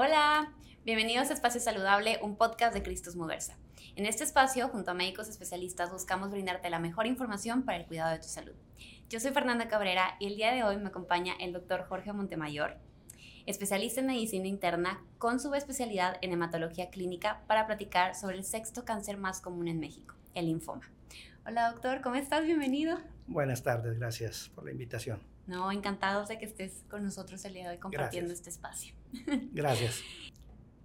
Hola, bienvenidos a Espacio Saludable, un podcast de Cristos Moversa. En este espacio, junto a médicos especialistas, buscamos brindarte la mejor información para el cuidado de tu salud. Yo soy Fernanda Cabrera y el día de hoy me acompaña el doctor Jorge Montemayor, especialista en medicina interna con subespecialidad en hematología clínica para platicar sobre el sexto cáncer más común en México, el linfoma. Hola doctor, ¿cómo estás? Bienvenido. Buenas tardes, gracias por la invitación. No, encantados de que estés con nosotros el día de hoy compartiendo este espacio. Gracias.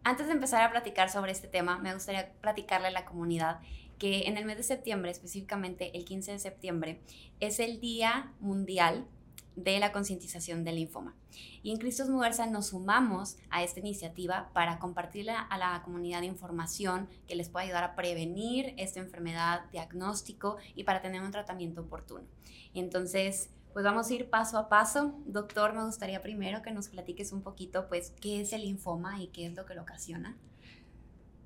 Antes de empezar a platicar sobre este tema, me gustaría platicarle a la comunidad que en el mes de septiembre, específicamente el 15 de septiembre, es el Día Mundial de la concientización del linfoma. Y en Cristos Mujerza nos sumamos a esta iniciativa para compartirle a la comunidad información que les pueda ayudar a prevenir esta enfermedad, diagnóstico y para tener un tratamiento oportuno. Entonces, pues vamos a ir paso a paso. Doctor, me gustaría primero que nos platiques un poquito, pues, qué es el linfoma y qué es lo que lo ocasiona.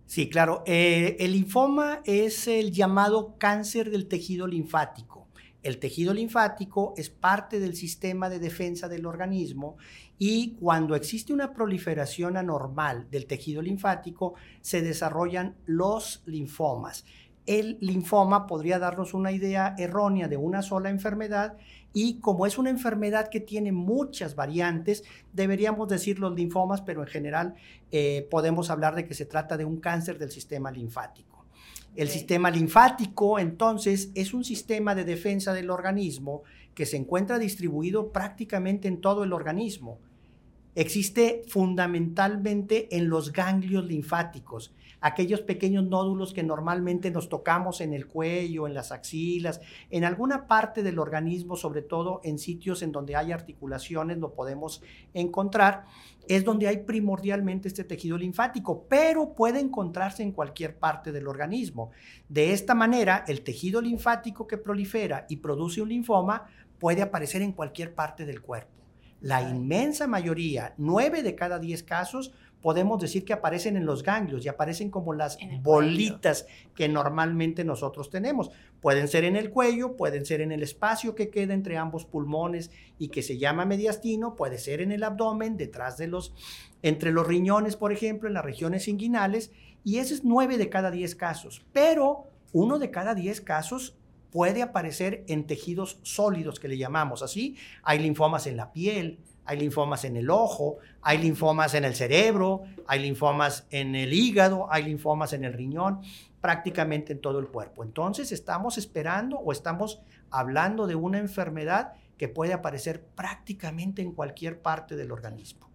Sí, claro. Eh, el linfoma es el llamado cáncer del tejido linfático. El tejido linfático es parte del sistema de defensa del organismo y cuando existe una proliferación anormal del tejido linfático se desarrollan los linfomas. El linfoma podría darnos una idea errónea de una sola enfermedad y como es una enfermedad que tiene muchas variantes, deberíamos decir los linfomas, pero en general eh, podemos hablar de que se trata de un cáncer del sistema linfático. El sistema linfático, entonces, es un sistema de defensa del organismo que se encuentra distribuido prácticamente en todo el organismo. Existe fundamentalmente en los ganglios linfáticos, aquellos pequeños nódulos que normalmente nos tocamos en el cuello, en las axilas, en alguna parte del organismo, sobre todo en sitios en donde hay articulaciones, lo podemos encontrar, es donde hay primordialmente este tejido linfático, pero puede encontrarse en cualquier parte del organismo. De esta manera, el tejido linfático que prolifera y produce un linfoma puede aparecer en cualquier parte del cuerpo. La inmensa mayoría, nueve de cada diez casos, podemos decir que aparecen en los ganglios y aparecen como las bolitas que normalmente nosotros tenemos. Pueden ser en el cuello, pueden ser en el espacio que queda entre ambos pulmones y que se llama mediastino, puede ser en el abdomen, detrás de los, entre los riñones, por ejemplo, en las regiones inguinales, y ese es nueve de cada diez casos. Pero uno de cada diez casos puede aparecer en tejidos sólidos que le llamamos así. Hay linfomas en la piel, hay linfomas en el ojo, hay linfomas en el cerebro, hay linfomas en el hígado, hay linfomas en el riñón, prácticamente en todo el cuerpo. Entonces estamos esperando o estamos hablando de una enfermedad que puede aparecer prácticamente en cualquier parte del organismo.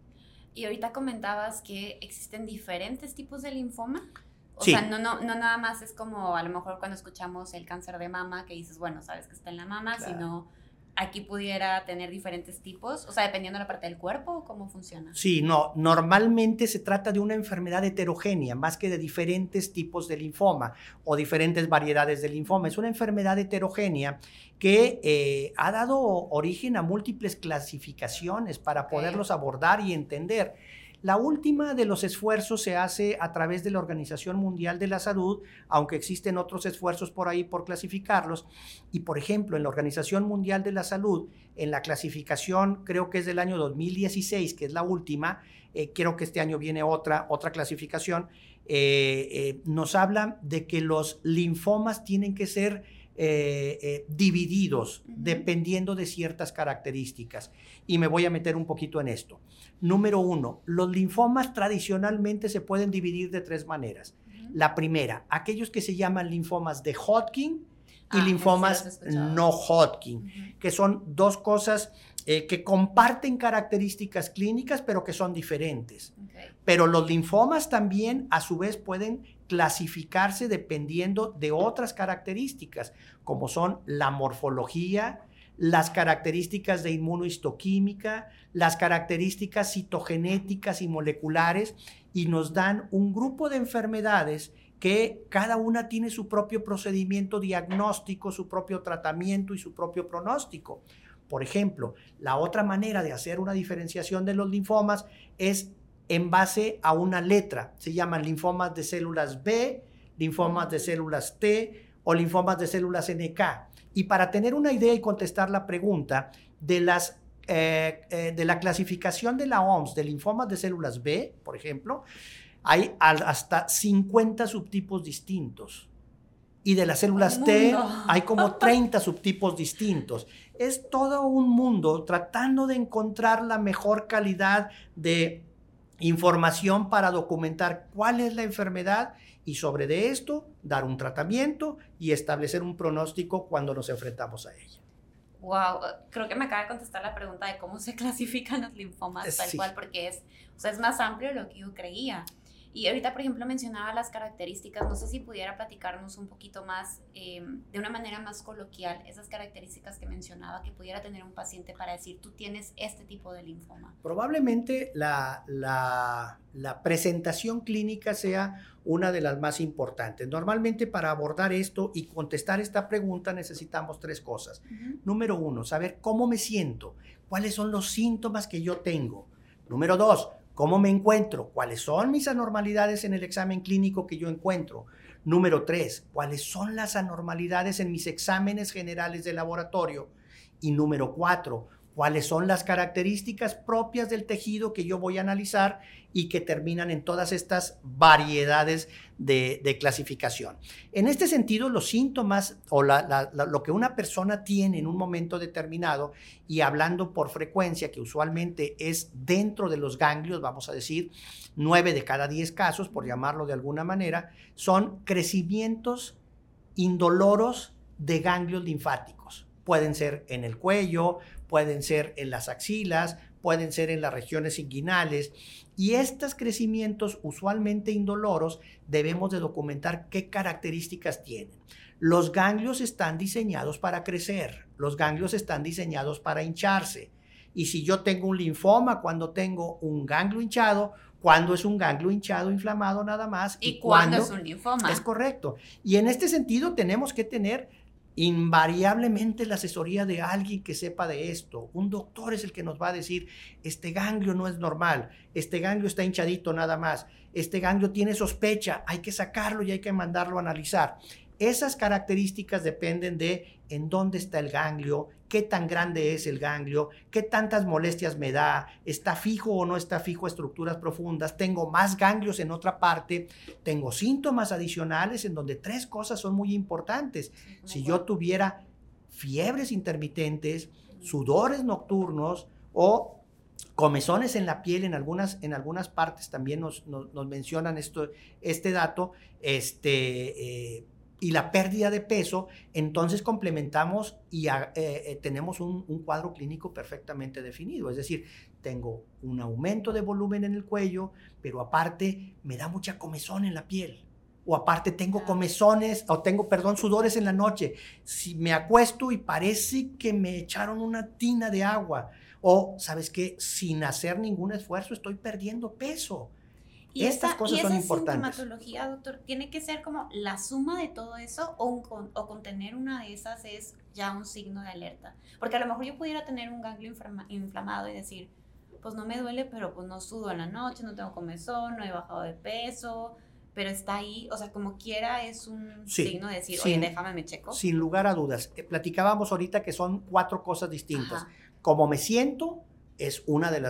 Y ahorita comentabas que existen diferentes tipos de linfoma. O sea, no, no, no nada más es como a lo mejor cuando escuchamos el cáncer de mama que dices, bueno, sabes que está en la mama, sino aquí pudiera tener diferentes tipos? O sea, dependiendo de la parte del cuerpo, ¿cómo funciona? Sí, no, normalmente se trata de una enfermedad heterogénea, más que de diferentes tipos de linfoma o diferentes variedades de linfoma. Es una enfermedad heterogénea que eh, ha dado origen a múltiples clasificaciones para poderlos abordar y entender. La última de los esfuerzos se hace a través de la Organización Mundial de la Salud, aunque existen otros esfuerzos por ahí por clasificarlos. Y por ejemplo, en la Organización Mundial de la Salud, en la clasificación, creo que es del año 2016, que es la última, eh, creo que este año viene otra, otra clasificación, eh, eh, nos habla de que los linfomas tienen que ser eh, eh, divididos dependiendo de ciertas características. Y me voy a meter un poquito en esto. Número uno, los linfomas tradicionalmente se pueden dividir de tres maneras. La primera, aquellos que se llaman linfomas de Hodgkin y ah, linfomas no Hodgkin, que son dos cosas eh, que comparten características clínicas, pero que son diferentes. Pero los linfomas también, a su vez, pueden clasificarse dependiendo de otras características, como son la morfología, las características de inmunohistoquímica, las características citogenéticas y moleculares, y nos dan un grupo de enfermedades que cada una tiene su propio procedimiento diagnóstico, su propio tratamiento y su propio pronóstico. Por ejemplo, la otra manera de hacer una diferenciación de los linfomas es en base a una letra. Se llaman linfomas de células B, linfomas de células T o linfomas de células NK. Y para tener una idea y contestar la pregunta de las eh, eh, de la clasificación de la OMS de linfomas de células B, por ejemplo, hay hasta 50 subtipos distintos. Y de las células T hay como 30 subtipos distintos. Es todo un mundo tratando de encontrar la mejor calidad de información para documentar cuál es la enfermedad y sobre de esto dar un tratamiento y establecer un pronóstico cuando nos enfrentamos a ella. Wow, creo que me acaba de contestar la pregunta de cómo se clasifican los linfomas, tal cual, porque es, o sea, es más amplio de lo que yo creía. Y ahorita, por ejemplo, mencionaba las características, no sé si pudiera platicarnos un poquito más, em, de una manera más coloquial, esas características que mencionaba que pudiera tener un paciente para decir, tú tienes este tipo de linfoma. Probablemente la, la, la presentación clínica sea una de las más importantes. Normalmente para abordar esto y contestar esta pregunta necesitamos tres cosas. Número uno, saber cómo me siento, cuáles son los síntomas que yo tengo. Número dos, ¿Cómo me encuentro? ¿Cuáles son mis anormalidades en el examen clínico que yo encuentro? Número tres, ¿cuáles son las anormalidades en mis exámenes generales de laboratorio? Y número cuatro, cuáles son las características propias del tejido que yo voy a analizar y que terminan en todas estas variedades de, clasificación. En este sentido, los síntomas o lo que una persona tiene en un momento determinado y hablando por frecuencia, que usualmente es dentro de los ganglios, vamos a decir, nueve de cada diez casos, por llamarlo de alguna manera, son crecimientos indoloros de ganglios linfáticos. Pueden ser en el cuello, pueden ser en las axilas, pueden ser en las regiones inguinales. Y estos crecimientos usualmente indoloros debemos de documentar qué características tienen. Los ganglios están diseñados para crecer, los ganglios están diseñados para hincharse. Y si yo tengo un linfoma, cuando tengo un ganglio hinchado, cuando es un ganglio hinchado inflamado nada más. Y, cuando es un linfoma. Es correcto. Y en este sentido tenemos que tener invariablemente la asesoría de alguien que sepa de esto. Un doctor es el que nos va a decir, este ganglio no es normal, este ganglio está hinchadito nada más, este ganglio tiene sospecha, hay que sacarlo y hay que mandarlo a analizar. Esas características dependen de en dónde está el ganglio, qué tan grande es el ganglio, qué tantas molestias me da, está fijo o no está fijo a estructuras profundas, tengo más ganglios en otra parte, tengo síntomas adicionales en donde tres cosas son muy importantes. Si yo tuviera fiebres intermitentes, sudores nocturnos o comezones en la piel en algunas, en algunas partes también nos, mencionan esto, este dato, este, eh, y la pérdida de peso, entonces complementamos y ah, eh, eh, tenemos un, cuadro clínico perfectamente definido. Es decir, tengo un aumento de volumen en el cuello, pero aparte me da mucha comezón en la piel. O aparte tengo comezones, o tengo, perdón, sudores en la noche. Si me acuesto y parece que me echaron una tina de agua. O, ¿sabes qué? Sin hacer ningún esfuerzo estoy perdiendo peso y Estas cosas y son importantes. sintomatología, doctor, tiene que ser como la suma de todo eso o, o contener una de esas es ya un signo de alerta. Porque a lo mejor yo pudiera tener un ganglio inflamado y decir, pues no me duele, pero pues no sudo en la noche, no tengo comezón, no he bajado de peso, pero está ahí, o sea, como quiera es un signo de decir, oye, déjame me checo. Sin lugar a dudas. Eh, platicábamos ahorita que son cuatro cosas distintas. Como me siento, es una de,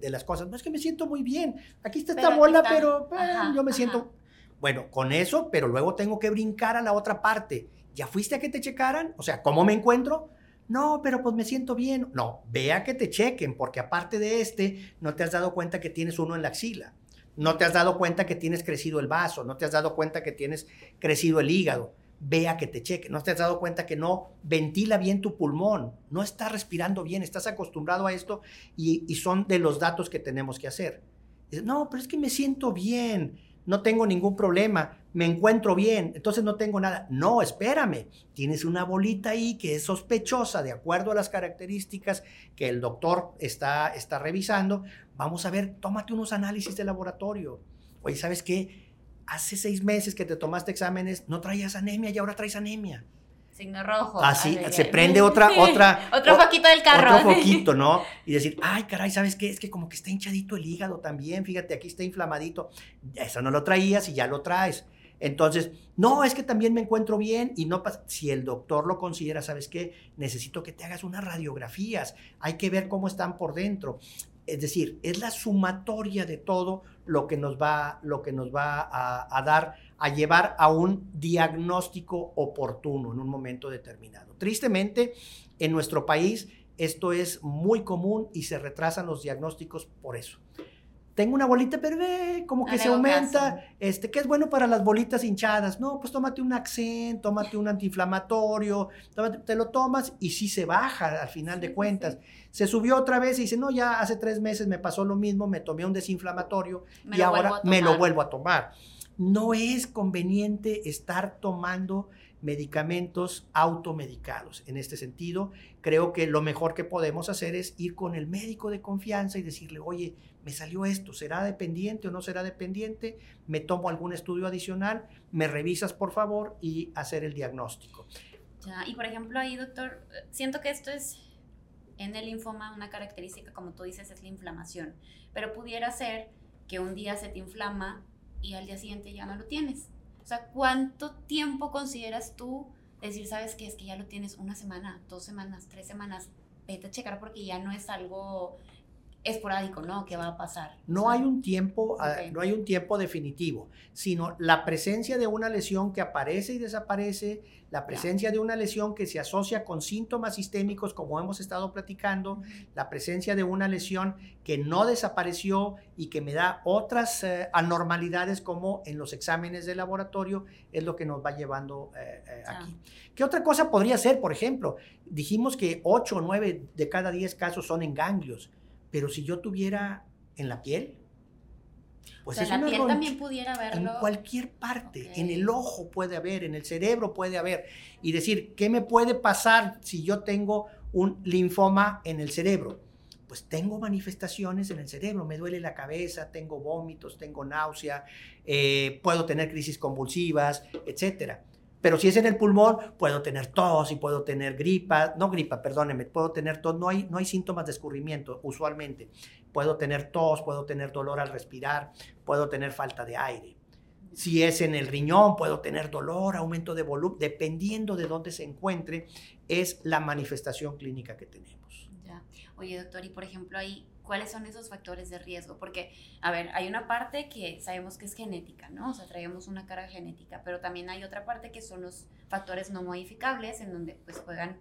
de, las cosas. No es que me siento muy bien. Aquí está esta bola, pero eh, yo me siento... Bueno, con eso, pero luego tengo que brincar a la otra parte. ¿Ya fuiste a que te checaran? O sea, ¿cómo me encuentro? No, pero pues me siento bien. No, vea que te chequen, porque aparte de este, no te has dado cuenta que tienes uno en la axila. No te has dado cuenta que tienes crecido el vaso. No te has dado cuenta que tienes crecido el hígado vea que te cheque. ¿No te has dado cuenta que no ventila bien tu pulmón? No estás respirando bien, estás acostumbrado a esto y, son de los datos que tenemos que hacer. no, pero es que me siento bien, no tengo ningún problema, me encuentro bien, entonces no tengo nada. No, espérame, tienes una bolita ahí que es sospechosa de acuerdo a las características que el doctor está, está revisando. Vamos a ver, tómate unos análisis de laboratorio. Oye, ¿sabes qué? Hace seis meses que te tomaste exámenes, no traías anemia y ahora traes anemia. Signo rojo. Así, se prende otra, otra. otro foquito del carro. Otro foquito, ¿no? Y decir, ay, caray, ¿sabes qué? Es que como que está hinchadito el hígado también, fíjate, aquí está inflamadito. Eso no lo traías y ya lo traes. Entonces, no, es que también me encuentro bien y no pasa. Si el doctor lo considera, ¿sabes qué? Necesito que te hagas unas radiografías, hay que ver cómo están por dentro. Es decir, es la sumatoria de todo lo que nos va, lo que nos va a, a dar, a llevar a un diagnóstico oportuno en un momento determinado. Tristemente, en nuestro país esto es muy común y se retrasan los diagnósticos por eso tengo una bolita, pero ve, como que se aumenta, este, ¿qué es bueno para las bolitas hinchadas? No, pues tómate un Accent, tómate un antiinflamatorio, te lo tomas y sí se baja al final de cuentas. Se subió otra vez y dice, no, ya hace tres meses me pasó lo mismo, me tomé un desinflamatorio y ahora me lo vuelvo a tomar. No es conveniente estar tomando medicamentos automedicados. En este sentido, creo que lo mejor que podemos hacer es ir con el médico de confianza y decirle, oye, me salió esto, ¿será dependiente o no será dependiente? Me tomo algún estudio adicional, me revisas por favor y hacer el diagnóstico. Y por ejemplo ahí, doctor, siento que esto es en el linfoma una característica, como tú dices, es la inflamación, pero pudiera ser que un día se te inflama y al día siguiente ya no lo tienes. O sea, ¿cuánto tiempo consideras tú decir, sabes que es que ya lo tienes una semana, dos semanas, tres semanas? Vete a checar porque ya no es algo esporádico, ¿no? ¿Qué va a pasar? No hay un tiempo, ah, no hay un tiempo definitivo, sino la presencia de una lesión que aparece y desaparece, la presencia de una lesión que se asocia con síntomas sistémicos, como hemos estado platicando, la presencia de una lesión que no desapareció y que me da otras eh, anormalidades como en los exámenes de laboratorio, es lo que nos va llevando eh, eh, aquí. ¿Qué otra cosa podría ser? Por ejemplo, dijimos que 8 o 9 de cada 10 casos son en ganglios. Pero si yo tuviera en la piel, pues o la piel también pudiera verlo. En cualquier parte, en el ojo puede haber, en el cerebro puede haber. Y decir, ¿qué me puede pasar si yo tengo un linfoma en el cerebro? Pues tengo manifestaciones en el cerebro, me duele la cabeza, tengo vómitos, tengo náusea, eh, puedo tener crisis convulsivas, etcétera. Pero si es en el pulmón, puedo tener tos y puedo tener gripa, no gripa, perdóneme, puedo tener tos, no hay, no hay síntomas de escurrimiento usualmente. Puedo tener tos, puedo tener dolor al respirar, puedo tener falta de aire. Si es en el riñón, puedo tener dolor, aumento de volumen, dependiendo de dónde se encuentre, es la manifestación clínica que tenemos. Ya. Oye, doctor, y por ejemplo, ahí cuáles son esos factores de riesgo, porque, a ver, hay una parte que sabemos que es genética, ¿no? O sea, traemos una carga genética, pero también hay otra parte que son los factores no modificables, en donde pues juegan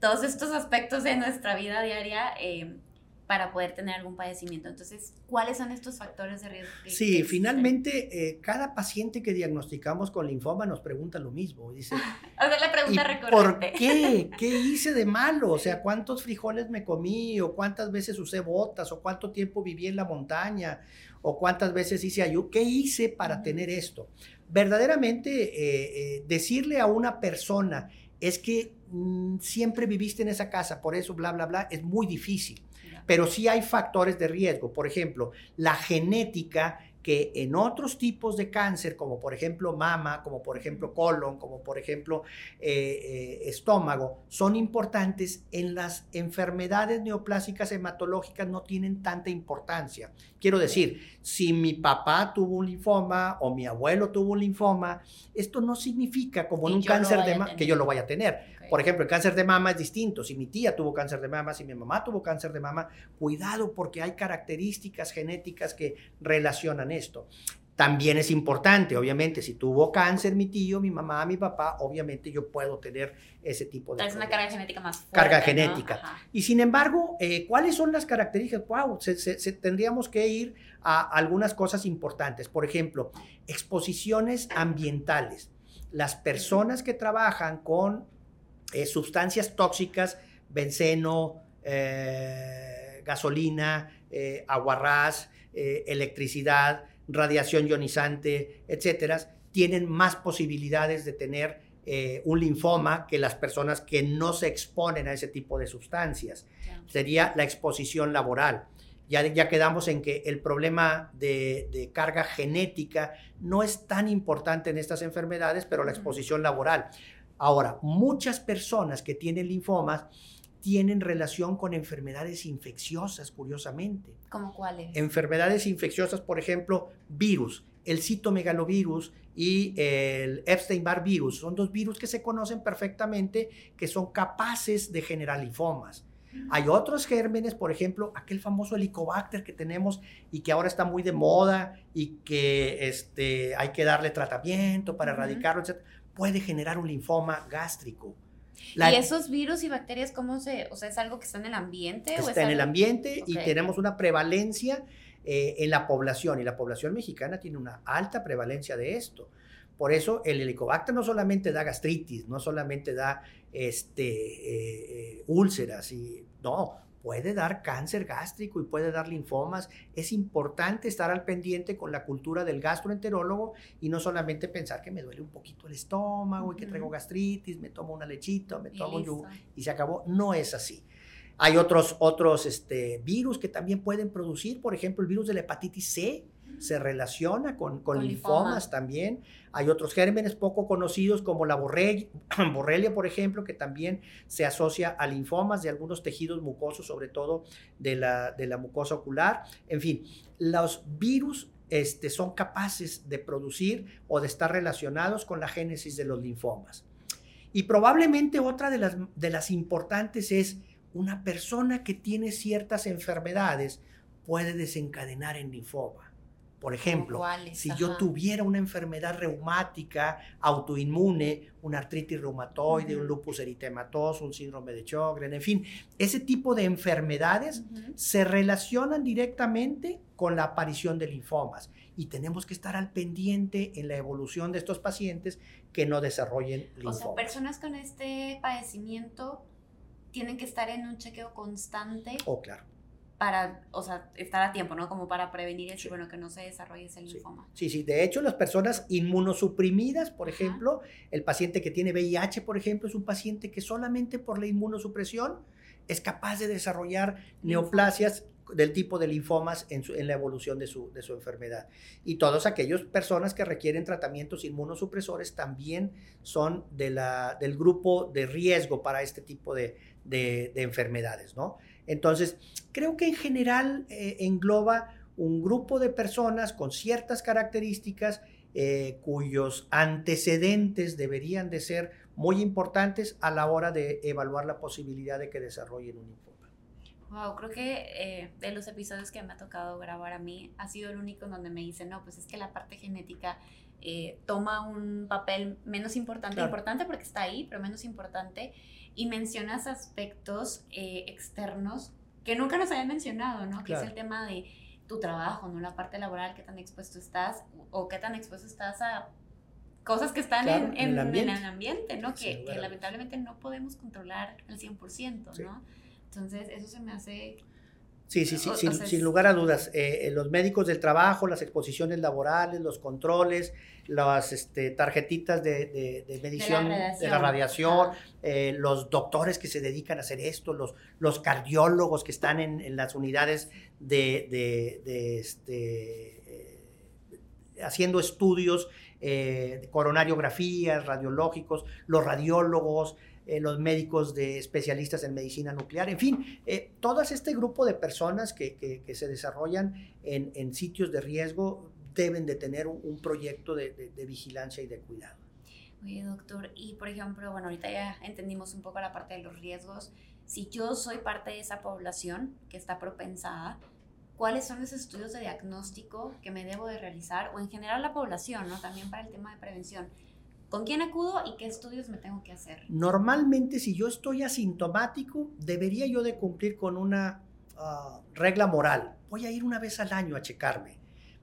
todos estos aspectos de nuestra vida diaria eh, para poder tener algún padecimiento. Entonces, ¿cuáles son estos factores de riesgo? sí, finalmente, eh, cada paciente que diagnosticamos con linfoma nos pregunta lo mismo. Dice, o sea, la pregunta recurrente. ¿Por qué? ¿Qué hice de malo? O sea, ¿cuántos frijoles me comí? ¿O cuántas veces usé botas? ¿O cuánto tiempo viví en la montaña? ¿O cuántas veces hice ayuno? ¿Qué hice para tener esto? Verdaderamente, eh, eh, decirle a una persona es que siempre viviste en esa casa, por eso, bla, bla, bla, es muy difícil pero sí hay factores de riesgo. Por ejemplo, la genética que en otros tipos de cáncer, como por ejemplo mama, como por ejemplo colon, como por ejemplo eh, eh, estómago, son importantes. En las enfermedades neoplásicas hematológicas no tienen tanta importancia. Quiero decir, si mi papá tuvo un linfoma o mi abuelo tuvo un linfoma, esto no significa como en un cáncer de mama que yo lo vaya a tener. Por ejemplo, el cáncer de mama es distinto. Si mi tía tuvo cáncer de mama, si mi mamá tuvo cáncer de mama, cuidado porque hay características genéticas que relacionan esto. También es importante, obviamente, si tuvo cáncer mi tío, mi mamá, mi papá, obviamente yo puedo tener ese tipo de... Es una carga genética más fuerte. Carga genética. Y sin embargo, eh, ¿cuáles son las características? Wow, tendríamos que ir a algunas cosas importantes. Por ejemplo, exposiciones ambientales. Las personas que trabajan con eh, sustancias tóxicas, benceno, eh, gasolina, eh, aguarrás, electricidad, radiación ionizante, etcétera, tienen más posibilidades de tener un linfoma que las personas que no se exponen a ese tipo de sustancias. Sería la exposición laboral. Ya, ya, quedamos en que el problema de, de, carga genética no es tan importante en estas enfermedades, pero la exposición laboral. Ahora, muchas personas que tienen linfomas tienen relación con enfermedades infecciosas, curiosamente. ¿Cómo cuáles? Enfermedades infecciosas, por ejemplo, virus. el citomegalovirus y el Epstein-Barr virus. Son dos virus que se conocen perfectamente que son capaces de generar linfomas. Hay otros gérmenes, por ejemplo, aquel famoso helicobacter que tenemos y que ahora está muy de moda y que este, hay que darle tratamiento para erradicarlo, etc. Puede generar un linfoma gástrico. ¿Y esos virus y bacterias cómo se, o sea, es algo que está en el ambiente? Está en el ambiente y tenemos una prevalencia eh, en la población y la población mexicana tiene una alta prevalencia de esto. Por eso el helicobacter no solamente da gastritis, no solamente da este, eh, eh, úlceras, y, no, puede dar cáncer gástrico y puede dar linfomas. Es importante estar al pendiente con la cultura del gastroenterólogo y no solamente pensar que me duele un poquito el estómago y que traigo gastritis, me tomo una lechita, me tomo un y se acabó. No es así. Hay otros, otros este, virus que también pueden producir, por ejemplo, el virus de la hepatitis C se relaciona con, con, linfomas también. Hay otros gérmenes poco conocidos como la borrelia, por ejemplo, que también se asocia a linfomas de algunos tejidos mucosos, sobre todo de la, de la mucosa ocular. En fin, los virus este, son capaces de producir o de estar relacionados con la génesis de los linfomas. Y probablemente otra de las, de las importantes es una persona que tiene ciertas enfermedades puede desencadenar en linfoma. Por ejemplo, si yo tuviera una enfermedad reumática, autoinmune, una artritis reumatoide, un lupus eritematoso, un síndrome de Sjögren, en fin, ese tipo de enfermedades se relacionan directamente con la aparición de linfomas y tenemos que estar al pendiente en la evolución de estos pacientes que no desarrollen linfomas. O sea, personas con este padecimiento tienen que estar en un chequeo constante. Oh, claro. Para, o sea, estar a tiempo, ¿no? Como para prevenir el bueno, que no se desarrolle ese linfoma. Sí, sí. De hecho, las personas inmunosuprimidas, por ejemplo, el paciente que tiene VIH, por ejemplo, es un paciente que solamente por la inmunosupresión es capaz de desarrollar neoplasias del tipo de linfomas en, la evolución de su, de su enfermedad. Y todas aquellas personas que requieren tratamientos inmunosupresores también son de la, del grupo de riesgo para este tipo de, de, enfermedades, ¿no? Entonces, creo que en general eh, engloba un grupo de personas con ciertas características eh, cuyos antecedentes deberían de ser muy importantes a la hora de evaluar la posibilidad de que desarrollen un linfoma. Wow, creo que eh, de los episodios que me ha tocado grabar a mí, ha sido el único en donde me dice, no, pues es que la parte genética toma un papel menos importante, importante porque está ahí, pero menos importante y mencionas aspectos eh, externos que nunca nos habían mencionado, ¿no? Que es el tema de tu trabajo, ¿no? La parte laboral, qué tan expuesto estás o qué tan expuesto estás a cosas que están en, el ambiente, ¿no? que, que, lamentablemente no podemos controlar al 100%, ¿no? Entonces, eso se me hace Sí, sí, sí, sin, lugar a dudas. Eh, eh, los médicos del trabajo, las exposiciones laborales, los controles, las este, tarjetitas de, medición de la radiación, eh, los doctores que se dedican a hacer esto, los, los cardiólogos que están en, las unidades de, este, haciendo estudios, coronariografías, radiológicos, los radiólogos, eh, los médicos de especialistas en medicina nuclear, en fin, eh, todo este grupo de personas que, se desarrollan en, sitios de riesgo deben de tener un, proyecto de, vigilancia y de cuidado. Oye, doctor, y por ejemplo, bueno, ahorita ya entendimos un poco la parte de los riesgos. Si yo soy parte de esa población que está propensada, ¿cuáles son los estudios de diagnóstico que me debo de realizar? O en general la población, ¿no? También para el tema de prevención ¿Con quién acudo y qué estudios me tengo que hacer? Normalmente, si yo estoy asintomático, debería yo de cumplir con una ah, regla moral. Voy a ir una vez al año a checarme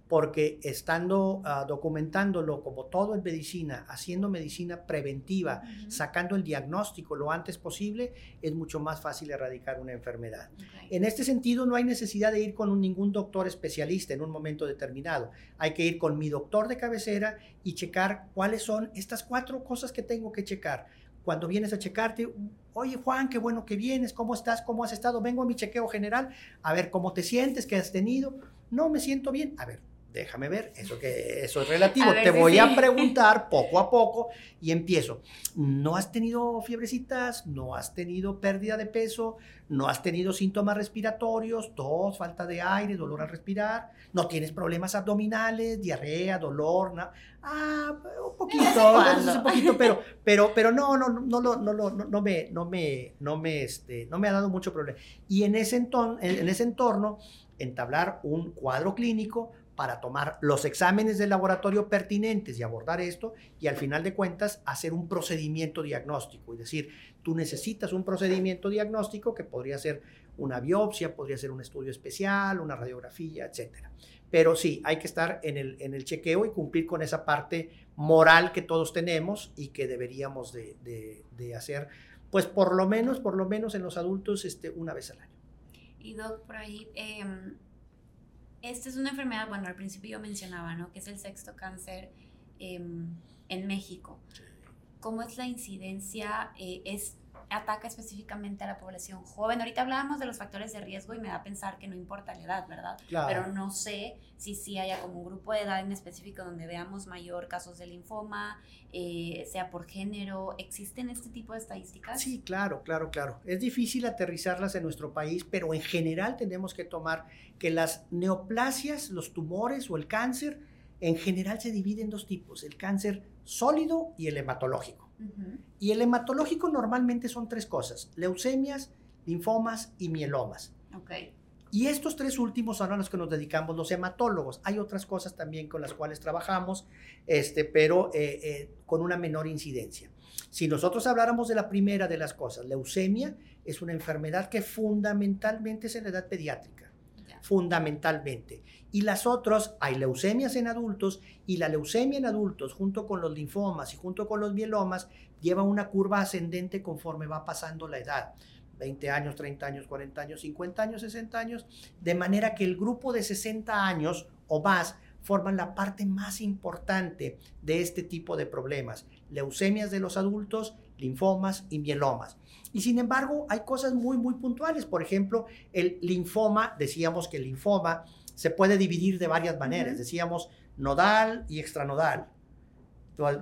porque estando ah, documentándolo como todo en medicina, haciendo medicina preventiva, sacando el diagnóstico lo antes posible, es mucho más fácil erradicar una enfermedad. En este sentido, no hay necesidad de ir con ningún doctor especialista en un momento determinado. Hay que ir con mi doctor de cabecera y checar cuáles son estas cuatro cosas que tengo que checar cuando vienes a checarte, oye Juan, qué bueno que vienes, ¿cómo estás? ¿Cómo has estado? Vengo a mi chequeo general, a ver cómo te sientes, qué has tenido. No me siento bien, a ver, déjame ver, eso que eso es relativo. Te voy a preguntar poco a poco y empiezo. ¿No has tenido fiebrecitas? ¿No has tenido pérdida de peso? ¿No has tenido síntomas respiratorios? Tos, falta de aire, dolor al respirar. ¿No tienes problemas abdominales, diarrea, dolor? Ah, un poquito, un poquito, pero, pero, pero no, no, no, no, no, no, no, me, no me, no me, este, no me ha dado mucho problema. Y en ese, entorno, en ese entorno, entablar un cuadro clínico para tomar los exámenes de laboratorio pertinentes y abordar esto y al final de cuentas hacer un procedimiento diagnóstico. Es decir, tú necesitas un procedimiento diagnóstico que podría ser una biopsia, podría ser un estudio especial, una radiografía, etc. Pero sí, hay que estar en el, en el chequeo y cumplir con esa parte moral que todos tenemos y que deberíamos de, de, hacer, pues por lo menos, por lo menos en los adultos, este, una vez al año. Y Doc, por ahí, em, esta es una enfermedad, bueno, al principio yo mencionaba, ¿no? Que es el sexto cáncer em, en México. ¿Cómo es la incidencia? Eh, ¿Es ataca específicamente a la población joven. Ahorita hablábamos de los factores de riesgo y me da a pensar que no importa la edad, ¿verdad? Pero no sé si sí haya como un grupo de edad en específico donde veamos mayor casos de linfoma, eh, sea por género. ¿Existen este tipo de estadísticas? Sí, claro, claro, claro. Es difícil aterrizarlas en nuestro país, pero en general tenemos que tomar que las neoplasias, los tumores o el cáncer, en general se dividen en dos tipos, el cáncer sólido y el hematológico. Y el hematológico normalmente son tres cosas, leucemias, linfomas y mielomas. Y estos tres últimos son a los que nos dedicamos los hematólogos. Hay otras cosas también con las cuales trabajamos, este, pero eh, eh, con una menor incidencia. Si nosotros habláramos de la primera de las cosas, leucemia es una enfermedad que fundamentalmente es en la edad pediátrica fundamentalmente. Y las otras, hay leucemias en adultos y la leucemia en adultos junto con los linfomas y junto con los mielomas lleva una curva ascendente conforme va pasando la edad. 20 años, 30 años, 40 años, 50 años, 60 años, de manera que el grupo de 60 años o más forman la parte más importante de este tipo de problemas. Leucemias de los adultos, linfomas y mielomas. Y sin embargo, hay cosas muy, muy puntuales. Por ejemplo, el linfoma, decíamos que el linfoma se puede dividir de varias maneras. Decíamos nodal y extranodal.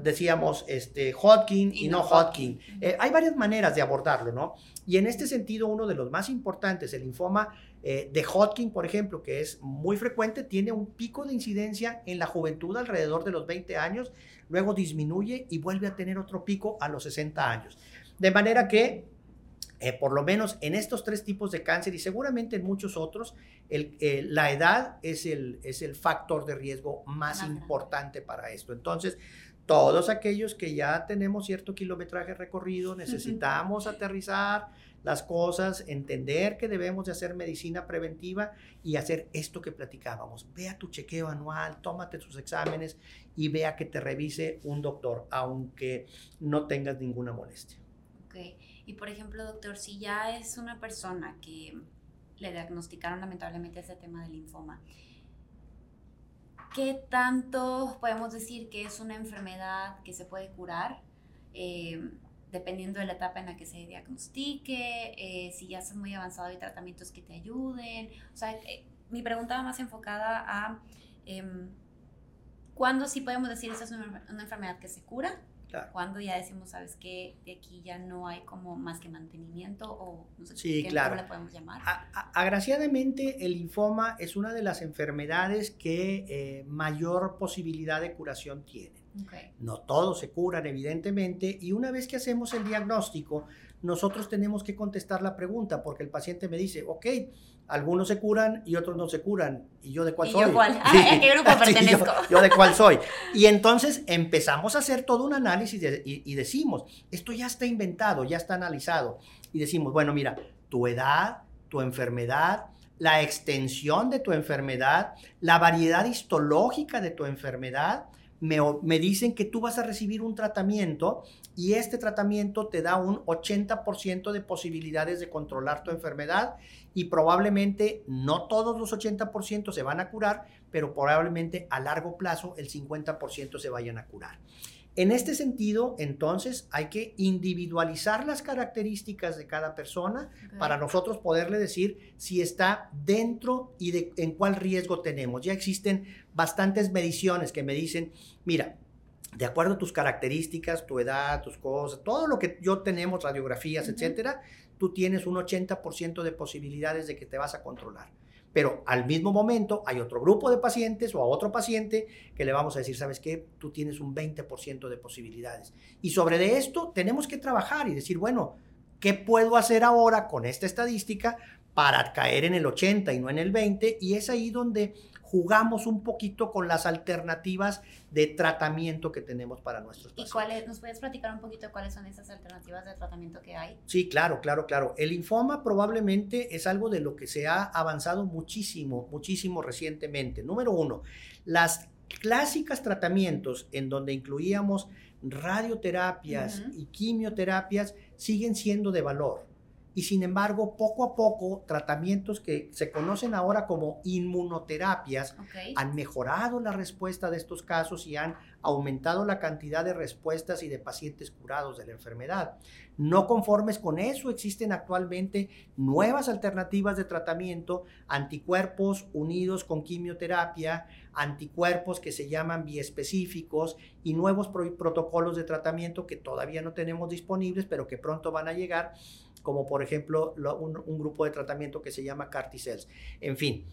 Decíamos este, Hodgkin y, no, Hodgkin. Eh, hay varias maneras de abordarlo, ¿no? Y en este sentido, uno de los más importantes, el linfoma eh, de Hodgkin, por ejemplo, que es muy frecuente, tiene un pico de incidencia en la juventud alrededor de los 20 años, luego disminuye y vuelve a tener otro pico a los 60 años. De manera que eh, por lo menos en estos tres tipos de cáncer y seguramente en muchos otros, eh, la edad es el, es el factor de riesgo más importante para esto. Entonces, todos aquellos que ya tenemos cierto kilometraje recorrido, necesitamos aterrizar las cosas, entender que debemos de hacer medicina preventiva y hacer esto que platicábamos. Vea tu chequeo anual, tómate tus exámenes y vea que te revise un doctor, aunque no tengas ninguna molestia. Okay. Y por ejemplo, doctor, si ya es una persona que le diagnosticaron lamentablemente ese tema del linfoma, ¿qué tanto podemos decir que es una enfermedad que se puede curar? Eh, dependiendo de la etapa en la que se diagnostique, eh, si ya estás muy avanzado, hay tratamientos que te ayuden. O sea, eh, mi pregunta va más enfocada a em, cuándo sí podemos decir esa es una enfermedad que se cura cuando ya decimos, ¿sabes qué? De aquí ya no hay como más que mantenimiento o no sé sí, claro. cómo la podemos llamar. agraciadamente, el linfoma es una de las enfermedades que eh, mayor posibilidad de curación tiene. No todos se curan, evidentemente, y una vez que hacemos el diagnóstico, nosotros tenemos que contestar la pregunta, porque el paciente me dice, ok, algunos se curan y otros no se curan. ¿Y yo de cuál soy? Yo ¿A qué grupo pertenezco? yo, de cuál soy. Y entonces empezamos a hacer todo un análisis y, decimos, esto ya está inventado, ya está analizado. Y decimos, bueno, mira, tu edad, tu enfermedad, la extensión de tu enfermedad, la variedad histológica de tu enfermedad, me, me, dicen que tú vas a recibir un tratamiento y este tratamiento te da un 80% de posibilidades de controlar tu enfermedad y probablemente no todos los 80% se van a curar, pero probablemente a largo plazo el 50% se vayan a curar. En este sentido, entonces, hay que individualizar las características de cada persona para nosotros poderle decir si está dentro y de, en cuál riesgo tenemos. Ya existen bastantes mediciones que me dicen, mira, de acuerdo a tus características, tu edad, tus cosas, todo lo que yo tenemos, radiografías, etcétera, tú tienes un 80% de posibilidades de que te vas a controlar. Pero al mismo momento hay otro grupo de pacientes o a otro paciente que le vamos a decir, ¿sabes qué? Tú tienes un 20% de posibilidades. Y sobre de esto tenemos que trabajar y decir, bueno, ¿qué puedo hacer ahora con esta estadística para caer en el 80 y no en el 20? Y es ahí donde jugamos un poquito con las alternativas de tratamiento que tenemos para nuestros pacientes. ¿Y cuáles, nos puedes platicar un poquito cuáles son esas alternativas de tratamiento que hay? Sí, claro, claro, claro. El linfoma probablemente es algo de lo que se ha avanzado muchísimo, muchísimo recientemente. Número uno, las clásicas tratamientos en donde incluíamos radioterapias y quimioterapias siguen siendo de valor y sin embargo, poco a poco, tratamientos que se conocen ahora como inmunoterapias han mejorado la respuesta de estos casos y han aumentado la cantidad de respuestas y de pacientes curados de la enfermedad. No conformes con eso, existen actualmente nuevas alternativas de tratamiento, anticuerpos unidos con quimioterapia, anticuerpos que se llaman biespecíficos y nuevos protocolos de tratamiento que todavía no tenemos disponibles, pero que pronto van a llegar como por ejemplo un, grupo de tratamiento que se llama Carticels. En fin,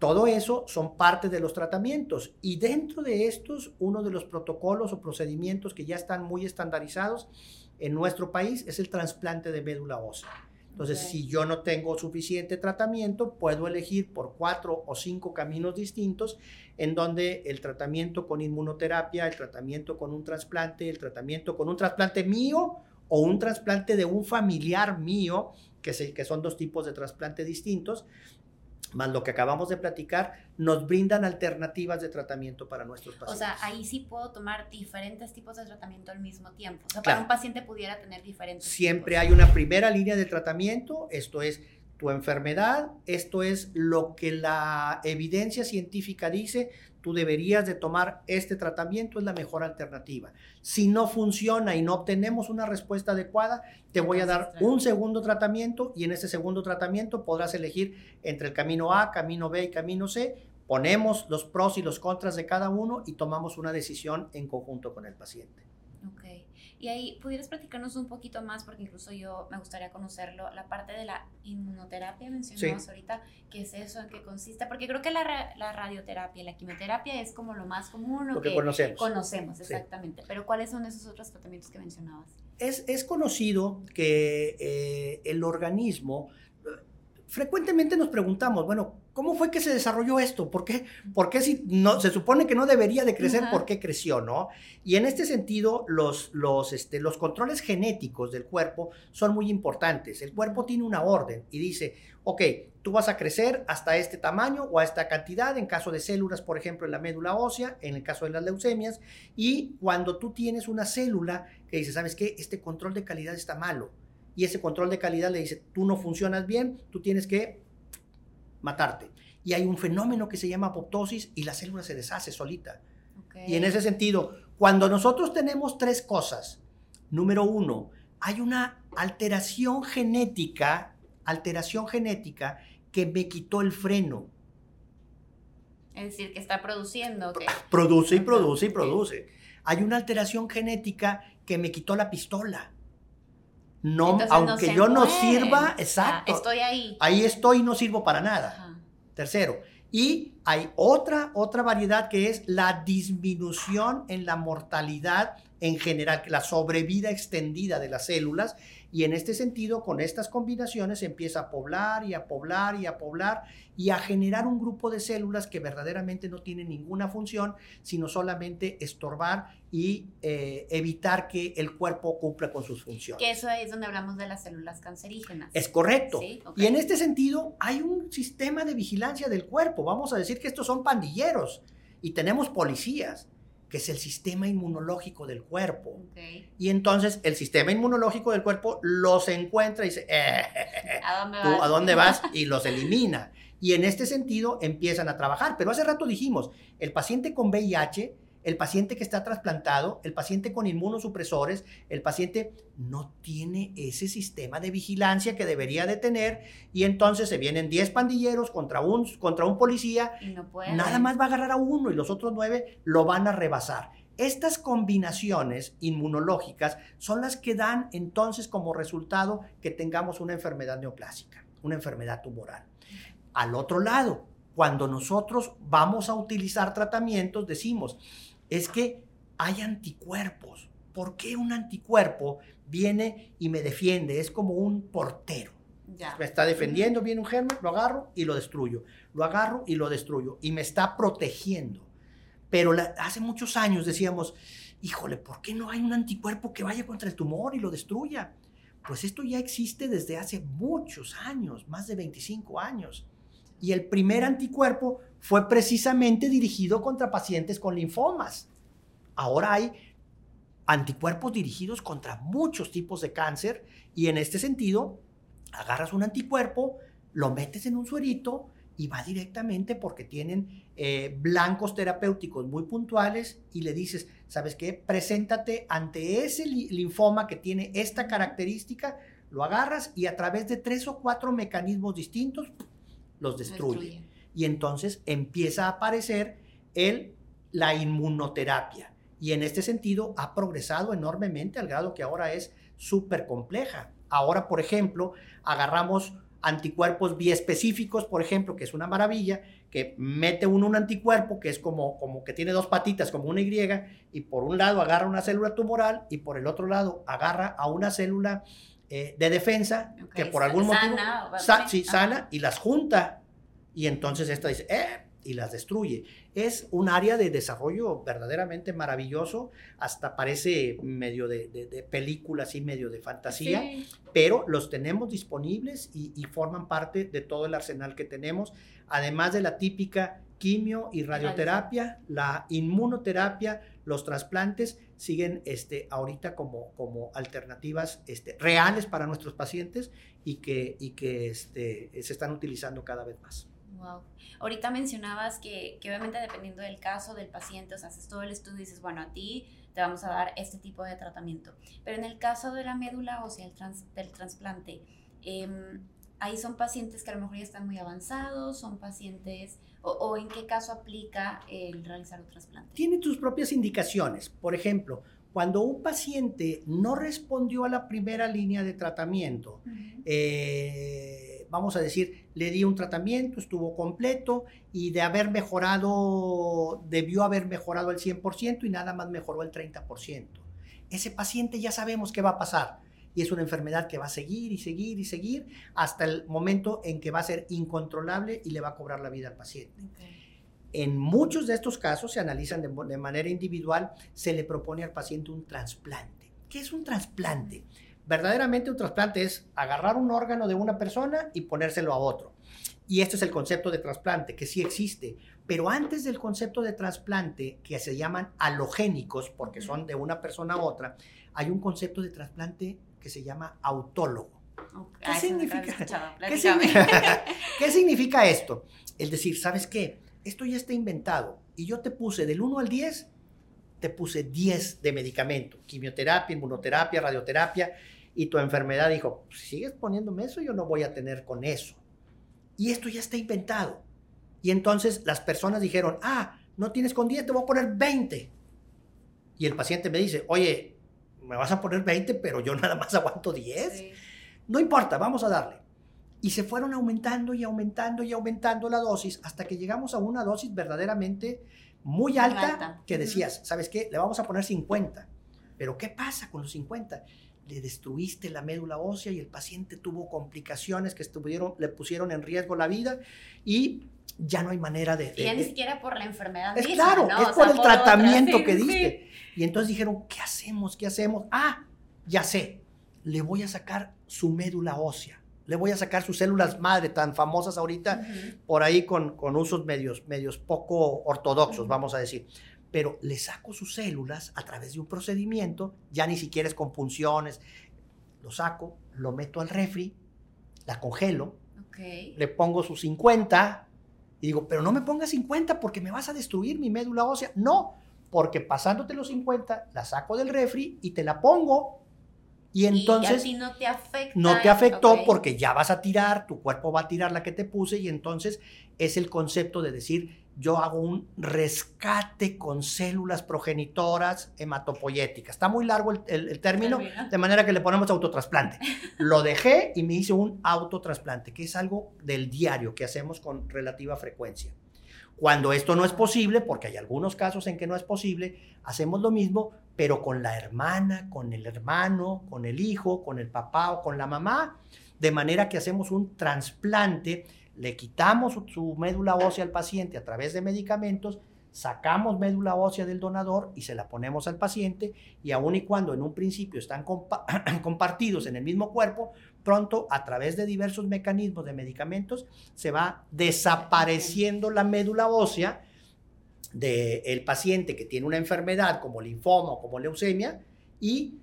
todo eso son parte de los tratamientos y dentro de estos, uno de los protocolos o procedimientos que ya están muy estandarizados en nuestro país es el trasplante de médula ósea. Entonces, si yo no tengo suficiente tratamiento, puedo elegir por cuatro o cinco caminos distintos en donde el tratamiento con inmunoterapia, el tratamiento con un trasplante, el tratamiento con un trasplante mío o un trasplante de un familiar mío, que, que son dos tipos de trasplante distintos, más lo que acabamos de platicar, nos brindan alternativas de tratamiento para nuestros pacientes. O sea, ahí sí puedo tomar diferentes tipos de tratamiento al mismo tiempo. O sea, para un paciente pudiera tener diferentes. Siempre hay una primera línea de tratamiento, esto es tu enfermedad, esto es lo que la evidencia científica dice, tú deberías de tomar este tratamiento, es la mejor alternativa. Si no funciona y no obtenemos una respuesta adecuada, te voy a dar un segundo tratamiento y en ese segundo tratamiento podrás elegir entre el camino A, camino B y camino C. Ponemos los pros y los contras de cada uno y tomamos una decisión en conjunto con el paciente. Y ahí, ¿pudieras platicarnos un poquito más? Porque incluso yo me gustaría conocerlo, la parte de la inmunoterapia, mencionamos ahorita, ¿qué es eso? ¿En qué consiste? Porque creo que la, la radioterapia, la quimioterapia es como lo más común, lo, que, conocemos. Conocemos, exactamente. Pero ¿cuáles son esos otros tratamientos que mencionabas? Es, es conocido que eh, el organismo, frecuentemente nos preguntamos, bueno, ¿Cómo fue que se desarrolló esto? ¿Por qué, ¿Por qué si no, se supone que no debería de crecer, por qué creció, no? Y en este sentido, los, los, este, los controles genéticos del cuerpo son muy importantes. El cuerpo tiene una orden y dice, ok, tú vas a crecer hasta este tamaño o a esta cantidad, en caso de células, por ejemplo, en la médula ósea, en el caso de las leucemias, y cuando tú tienes una célula que dice, ¿sabes qué? Este control de calidad está malo. Y ese control de calidad le dice, tú no funcionas bien, tú tienes que matarte. Y hay un fenómeno que se llama apoptosis y la célula se deshace solita. Y en ese sentido, cuando nosotros tenemos tres cosas, número uno, hay una alteración genética, alteración genética que me quitó el freno. Es decir, que está produciendo. Produce y produce y produce. Hay una alteración genética que me quitó la pistola. No, aunque yo no sirva, exacto. estoy ahí. Ahí estoy y no sirvo para nada. Tercero. Y hay otra, otra variedad que es la disminución en la mortalidad en general, la sobrevida extendida de las células. Y en este sentido, con estas combinaciones, empieza a poblar y a poblar y a poblar y a generar un grupo de células que verdaderamente no tienen ninguna función, sino solamente estorbar y eh, evitar que el cuerpo cumpla con sus funciones. Que eso es donde hablamos de las células cancerígenas. Es correcto. Y en este sentido, hay un sistema de vigilancia del cuerpo. Vamos a decir que estos son pandilleros y tenemos policías que es el sistema inmunológico del cuerpo. Y entonces el sistema inmunológico del cuerpo los encuentra y dice, eh, ¿A, dónde vas? ¿a dónde vas? Y los elimina. Y en este sentido empiezan a trabajar. Pero hace rato dijimos, el paciente con VIH el paciente que está trasplantado, el paciente con inmunosupresores, el paciente no tiene ese sistema de vigilancia que debería de tener y entonces se vienen 10 pandilleros contra un, contra un policía, Y no nada más va a agarrar a uno y los otros nueve lo van a rebasar. Estas combinaciones inmunológicas son las que dan entonces como resultado que tengamos una enfermedad neoplásica, una enfermedad tumoral. Al otro lado, cuando nosotros vamos a utilizar tratamientos, decimos, es que hay anticuerpos. ¿Por qué un anticuerpo viene y me defiende? Es como un portero. Ya. Me está defendiendo, viene un germen, lo agarro y lo destruyo. Lo agarro y lo destruyo. Y me está protegiendo. Pero la- hace muchos años decíamos, híjole, ¿por qué no hay un anticuerpo que vaya contra el tumor y lo destruya? Pues esto ya existe desde hace muchos años, más de 25 años. Y el primer anticuerpo fue precisamente dirigido contra pacientes con linfomas. Ahora hay anticuerpos dirigidos contra muchos tipos de cáncer y en este sentido, agarras un anticuerpo, lo metes en un suerito y va directamente porque tienen eh, blancos terapéuticos muy puntuales y le dices, ¿sabes qué? Preséntate ante ese li- linfoma que tiene esta característica, lo agarras y a través de tres o cuatro mecanismos distintos los destruye. Y entonces empieza a aparecer el, la inmunoterapia. Y en este sentido ha progresado enormemente al grado que ahora es súper compleja. Ahora, por ejemplo, agarramos anticuerpos biespecíficos, por ejemplo, que es una maravilla, que mete uno un anticuerpo que es como, como que tiene dos patitas, como una Y, y por un lado agarra una célula tumoral y por el otro lado agarra a una célula eh, de defensa que por algún motivo sana, o- sa- sí, sana y las junta y entonces esta dice, ¡eh! y las destruye. Es un área de desarrollo verdaderamente maravilloso, hasta parece medio de, de, de película, así medio de fantasía, Sí. pero los tenemos disponibles y, y forman parte de todo el arsenal que tenemos, además de la típica quimio y radioterapia, la inmunoterapia, los trasplantes siguen este, ahorita como, como alternativas este, reales para nuestros pacientes y que, y que este, se están utilizando cada vez más. Wow. Ahorita mencionabas que, que obviamente dependiendo del caso del paciente, o sea, haces todo el estudio y dices, bueno, a ti te vamos a dar este tipo de tratamiento. Pero en el caso de la médula ósea, el trans- del trasplante, em, ahí son pacientes que a lo mejor ya están muy avanzados, son pacientes, o, o en qué caso aplica el realizar un trasplante. Tiene sus propias indicaciones. Por ejemplo, cuando un paciente no respondió a la primera línea de tratamiento, eh, vamos a decir, le di un tratamiento, estuvo completo y de haber mejorado, debió haber mejorado el 100% y nada más mejoró el 30%. Ese paciente ya sabemos qué va a pasar y es una enfermedad que va a seguir y seguir y seguir hasta el momento en que va a ser incontrolable y le va a cobrar la vida al paciente. Ok. En muchos de estos casos se analizan de, de manera individual, se le propone al paciente un trasplante. ¿Qué es un trasplante? Verdaderamente un trasplante es agarrar un órgano de una persona y ponérselo a otro. Y este es el concepto de trasplante, que sí existe. Pero antes del concepto de trasplante, que se llaman halogénicos, porque son de una persona a otra, hay un concepto de trasplante que se llama autólogo. ¿Qué Ah, significa? ¿Qué significa, ¿Qué significa esto? El decir, ¿sabes qué? Esto ya está inventado y yo te puse del 1 al 10, te puse 10 de medicamento, quimioterapia, inmunoterapia, radioterapia, y tu enfermedad dijo, "Pues, si sigues poniéndome eso, yo no voy a tener con eso. Y esto ya está inventado. Y entonces las personas dijeron, ah, no tienes con 10, te voy a poner 20. Y el paciente me dice, oye, me vas a poner 20, pero yo nada más aguanto 10. Sí. No importa, vamos a darle. Y se fueron aumentando y aumentando y aumentando la dosis hasta que llegamos a una dosis verdaderamente muy alta, alta. que decías, ¿sabes qué? Le vamos a poner 50. Pero ¿qué pasa con los 50? Le destruiste la médula ósea y el paciente tuvo complicaciones que estuvieron, le pusieron en riesgo la vida y ya no hay manera de... Y ya de- ni de- siquiera por la enfermedad es misma, claro, ¿no? es O por sea, el otra, tratamiento sí, que sí. diste. Y entonces dijeron, ¿qué hacemos? ¿Qué hacemos? Ah, ya sé, le voy a sacar su médula ósea, le voy a sacar sus células madre tan famosas ahorita Ujú. por ahí con, con usos medios, medios poco ortodoxos, Ujú. vamos a decir. Pero le saco sus células a través de un procedimiento, ya ni siquiera es con punciones. Lo saco, lo meto al refri, la congelo, le pongo sus 50 y digo, pero no me pongas 50 porque me vas a destruir mi médula ósea. No, porque pasándote los 50, la saco del refri y te la pongo. Y entonces... Y no te afecta. No te afectó porque ya vas a tirar, tu cuerpo va a tirar la que te puse y entonces es el concepto de decir, yo hago un rescate con células progenitoras hematopoyéticas. Está muy largo el, término, de manera que le ponemos autotrasplante. Lo dejé y me hice un autotrasplante, que es algo del diario que hacemos con relativa frecuencia. Cuando esto no es posible, porque hay algunos casos en que no es posible, hacemos lo mismo, pero con la hermana, con el hermano, con el hijo, con el papá o con la mamá, de manera que hacemos un trasplante le quitamos su, médula ósea al paciente a través de medicamentos, sacamos médula ósea del donador y se la ponemos al paciente y aun y cuando en un principio están compartidos en el mismo cuerpo, pronto a través de diversos mecanismos de medicamentos se va desapareciendo la médula ósea del paciente que tiene una enfermedad como linfoma o como leucemia y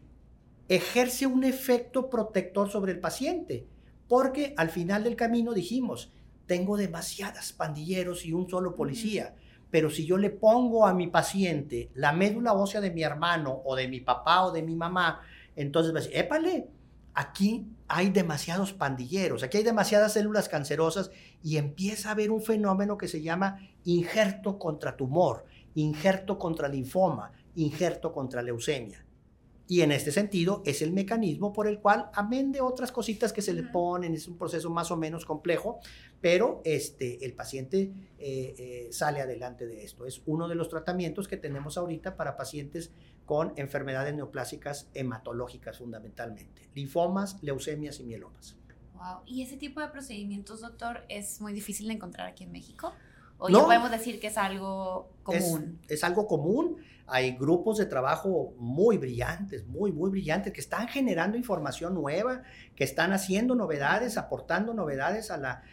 ejerce un efecto protector sobre el paciente. Porque al final del camino dijimos, tengo demasiadas pandilleros y un solo policía. Pero si yo le pongo a mi paciente la médula ósea de mi hermano o de mi papá o de mi mamá, entonces va a decir, épale, aquí hay demasiados pandilleros, aquí hay demasiadas células cancerosas y empieza a haber un fenómeno que se llama injerto contra tumor, injerto contra linfoma, injerto contra leucemia. Y en este sentido es el mecanismo por el cual, amén de otras cositas que se le ponen, es un proceso más o menos complejo, pero este, el paciente eh, eh, sale adelante de esto. Es uno de los tratamientos que tenemos ahorita para pacientes con enfermedades neoplásicas hematológicas fundamentalmente, linfomas, leucemias y mielomas. Wow. ¿Y ese tipo de procedimientos, doctor, es muy difícil de encontrar aquí en México? ¿O no, ya podemos decir que es algo común? Es, es algo común hay grupos de trabajo muy brillantes, muy, muy brillantes, que están generando información nueva, que están haciendo novedades, aportando novedades a la,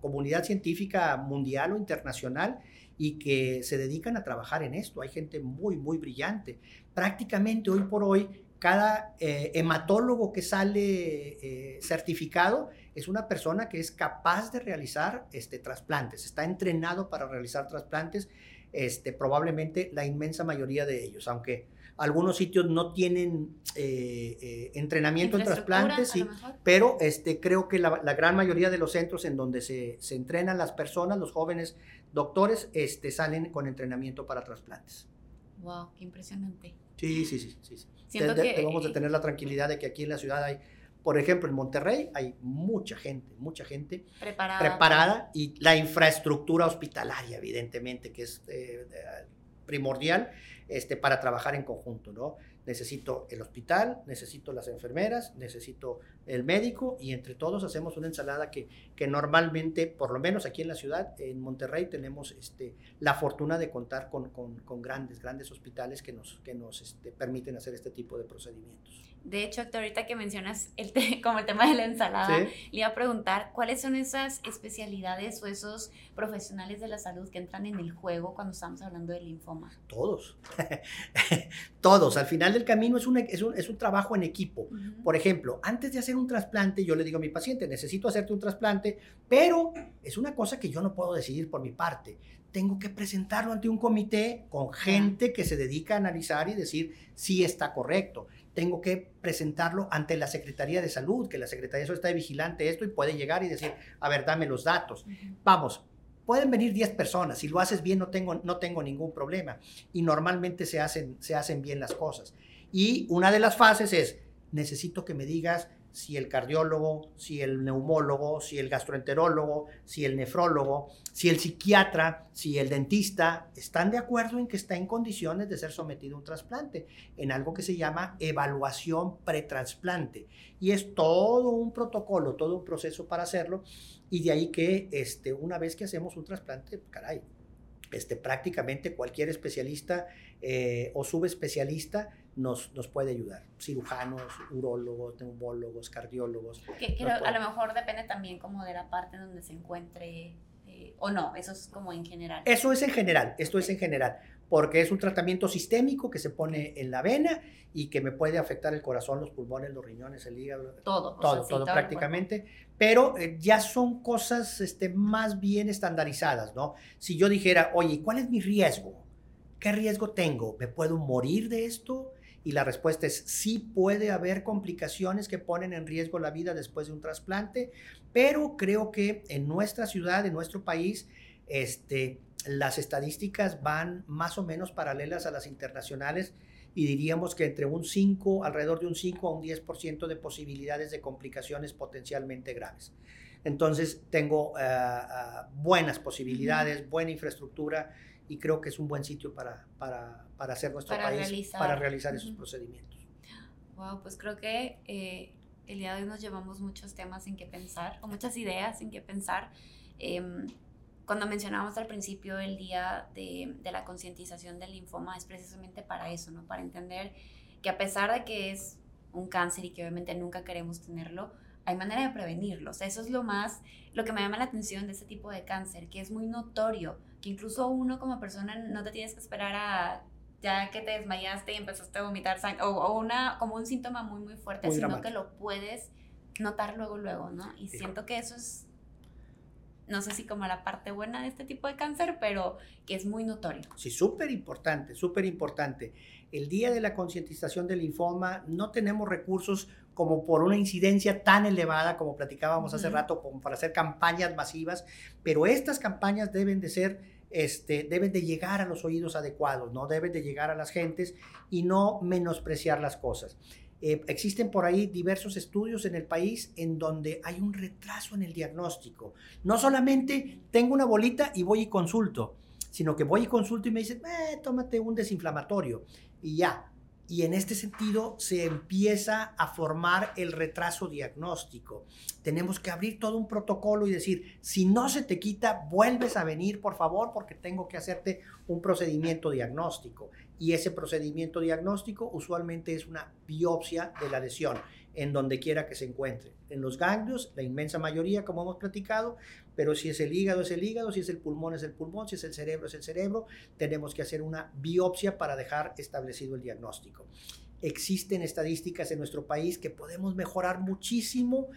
comunidad científica mundial o internacional y que se dedican a trabajar en esto. Hay gente muy, muy brillante. Prácticamente hoy por hoy, cada eh, hematólogo que sale eh, certificado es una persona que es capaz de realizar este, trasplantes, está entrenado para realizar trasplantes este, probablemente la inmensa mayoría de ellos, aunque algunos sitios no tienen eh, eh, entrenamiento en trasplantes, sí, pero este, creo que la, gran mayoría de los centros en donde se, entrenan las personas, los jóvenes doctores, este, salen con entrenamiento para trasplantes. ¡Wow! ¡Qué impresionante! Sí, sí, sí. sí, sí. Debemos de tener la tranquilidad de que aquí en la ciudad hay por ejemplo, en Monterrey hay mucha gente, mucha gente preparada, y la infraestructura hospitalaria, evidentemente, que es eh, primordial este, para trabajar en conjunto, ¿no? Necesito el hospital, necesito las enfermeras, necesito el médico y entre todos hacemos una ensalada que, que normalmente, por lo menos aquí en la ciudad, en Monterrey, tenemos este, la fortuna de contar con, con, grandes, grandes hospitales que nos, que nos este, permiten hacer este tipo de procedimientos. De hecho, ahorita que mencionas el como el tema de la ensalada, le iba a preguntar cuáles son esas especialidades o esos profesionales de la salud que entran en el juego cuando estamos hablando del linfoma. Todos, todos. Al final del camino es un, es un, es un trabajo en equipo. Por ejemplo, antes de hacer un trasplante, yo le digo a mi paciente, necesito hacerte un trasplante, pero es una cosa que yo no puedo decidir por mi parte tengo que presentarlo ante un comité con gente que se dedica a analizar y decir si está correcto tengo que presentarlo ante la Secretaría de Salud, que la Secretaría de Salud está vigilante esto y puede llegar y decir, a ver, dame los datos. Vamos, pueden venir 10 personas, si lo haces bien no tengo, no tengo ningún problema. Y normalmente se hacen, se hacen bien las cosas. Y una de las fases es, necesito que me digas si el cardiólogo, si el neumólogo, si el gastroenterólogo, si el nefrólogo, si el psiquiatra, si el dentista están de acuerdo en que está en condiciones de ser sometido a un trasplante, en algo que se llama evaluación pretrasplante. Y es todo un protocolo, todo un proceso para hacerlo. Y de ahí que este, una vez que hacemos un trasplante, caray, este, prácticamente cualquier especialista eh, o subespecialista nos, nos puede ayudar. Cirujanos, urólogos, neumólogos, cardiólogos. Que, a lo mejor depende también como de la parte donde se encuentre eh, o no, eso es como en general. Eso es en general, esto es en general, porque es un tratamiento sistémico que se pone en la vena y que me puede afectar el corazón, los pulmones, los riñones, el hígado. Todo. Todo, todo, prácticamente. Pero eh, ya son cosas este, más bien estandarizadas, ¿no? Si yo dijera, oye, ¿cuál es mi riesgo? ¿qué riesgo tengo? ¿Me puedo morir de esto? Y la respuesta es sí puede haber complicaciones que ponen en riesgo la vida después de un trasplante, pero creo que en nuestra ciudad, en nuestro país, este, las estadísticas van más o menos paralelas a las internacionales y diríamos que entre un 5, alrededor de un 5 a un 10% de posibilidades de complicaciones potencialmente graves. Entonces tengo eh, eh, buenas posibilidades, buena infraestructura y creo que es un buen sitio para, para, para hacer nuestro país, para realizar esos procedimientos. Wow, pues creo que eh, el día de hoy nos llevamos muchos temas en que pensar, o muchas ideas en que pensar. Em, cuando mencionábamos al principio el día de, de la concientización del linfoma, es precisamente para eso, ¿no? Para entender que a pesar de que es un cáncer y que obviamente nunca queremos tenerlo, hay manera de prevenirlo. O sea, eso es lo más, lo que me llama la atención de este tipo de cáncer, que es muy notorio, que incluso uno como persona no te tienes que esperar a ya que te desmayaste y empezaste a vomitar sangre, o, una, como un síntoma muy, muy fuerte, sino que lo puedes notar luego, luego, ¿no? Y siento que eso es, no sé si como la parte buena de este tipo de cáncer, pero que es muy notorio. Sí, súper importante, súper importante. El día de la concientización del linfoma no tenemos recursos como por una incidencia tan elevada como platicábamos hace rato, como para hacer campañas masivas, pero estas campañas deben de ser, este, deben de llegar a los oídos adecuados, no deben de llegar a las gentes y no menospreciar las cosas. Eh, existen por ahí diversos estudios en el país en donde hay un retraso en el diagnóstico. No solamente tengo una bolita y voy y consulto, sino que voy y consulto y me dicen, eh, tómate un desinflamatorio y ya. Y en este sentido se empieza a formar el retraso diagnóstico. Tenemos que abrir todo un protocolo y decir, si no se te quita, vuelves a venir, por favor, porque tengo que hacerte un procedimiento diagnóstico. Y ese procedimiento diagnóstico usualmente es una biopsia de la lesión en donde quiera que se encuentre. En los ganglios, la inmensa mayoría, como hemos platicado, pero si es el hígado, es el hígado, si es el pulmón, es el pulmón, si es el cerebro, es el cerebro, tenemos que hacer una biopsia para dejar establecido el diagnóstico. Existen estadísticas en nuestro país que podemos mejorar muchísimo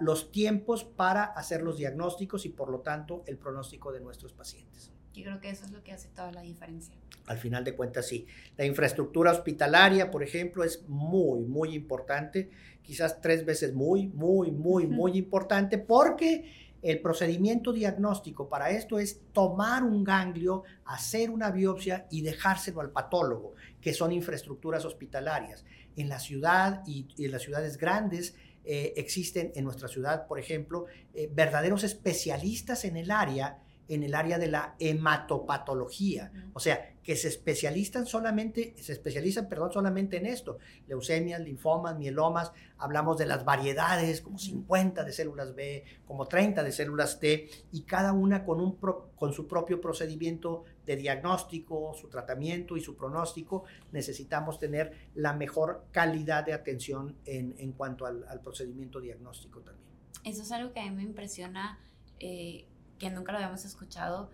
los tiempos para hacer los diagnósticos y por lo tanto el pronóstico de nuestros pacientes. Yo creo que eso es lo que hace toda la diferencia. Al final de cuentas, sí. La infraestructura hospitalaria, por ejemplo, es muy, muy importante, quizás tres veces muy, muy, muy, muy importante, porque el procedimiento diagnóstico para esto es tomar un ganglio, hacer una biopsia y dejárselo al patólogo, que son infraestructuras hospitalarias. En la ciudad y, en las ciudades grandes eh, existen, en nuestra ciudad, por ejemplo, eh, verdaderos especialistas en el área en el área de la hematopatología, o sea, que se especializan solamente, se especializan, perdón, solamente en esto, leucemias, linfomas, mielomas, hablamos de las variedades, como 50 de células B, como 30 de células T, y cada una con, un con su propio procedimiento de diagnóstico, su tratamiento y su pronóstico, necesitamos tener la mejor calidad de atención en, en cuanto al, al, procedimiento diagnóstico también. Eso es algo que a mí me impresiona. Eh, que nunca lo habíamos escuchado,